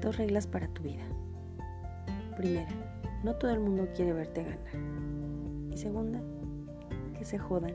Dos reglas para tu vida. Primera, no todo el mundo quiere verte ganar. Y segunda, que se jodan.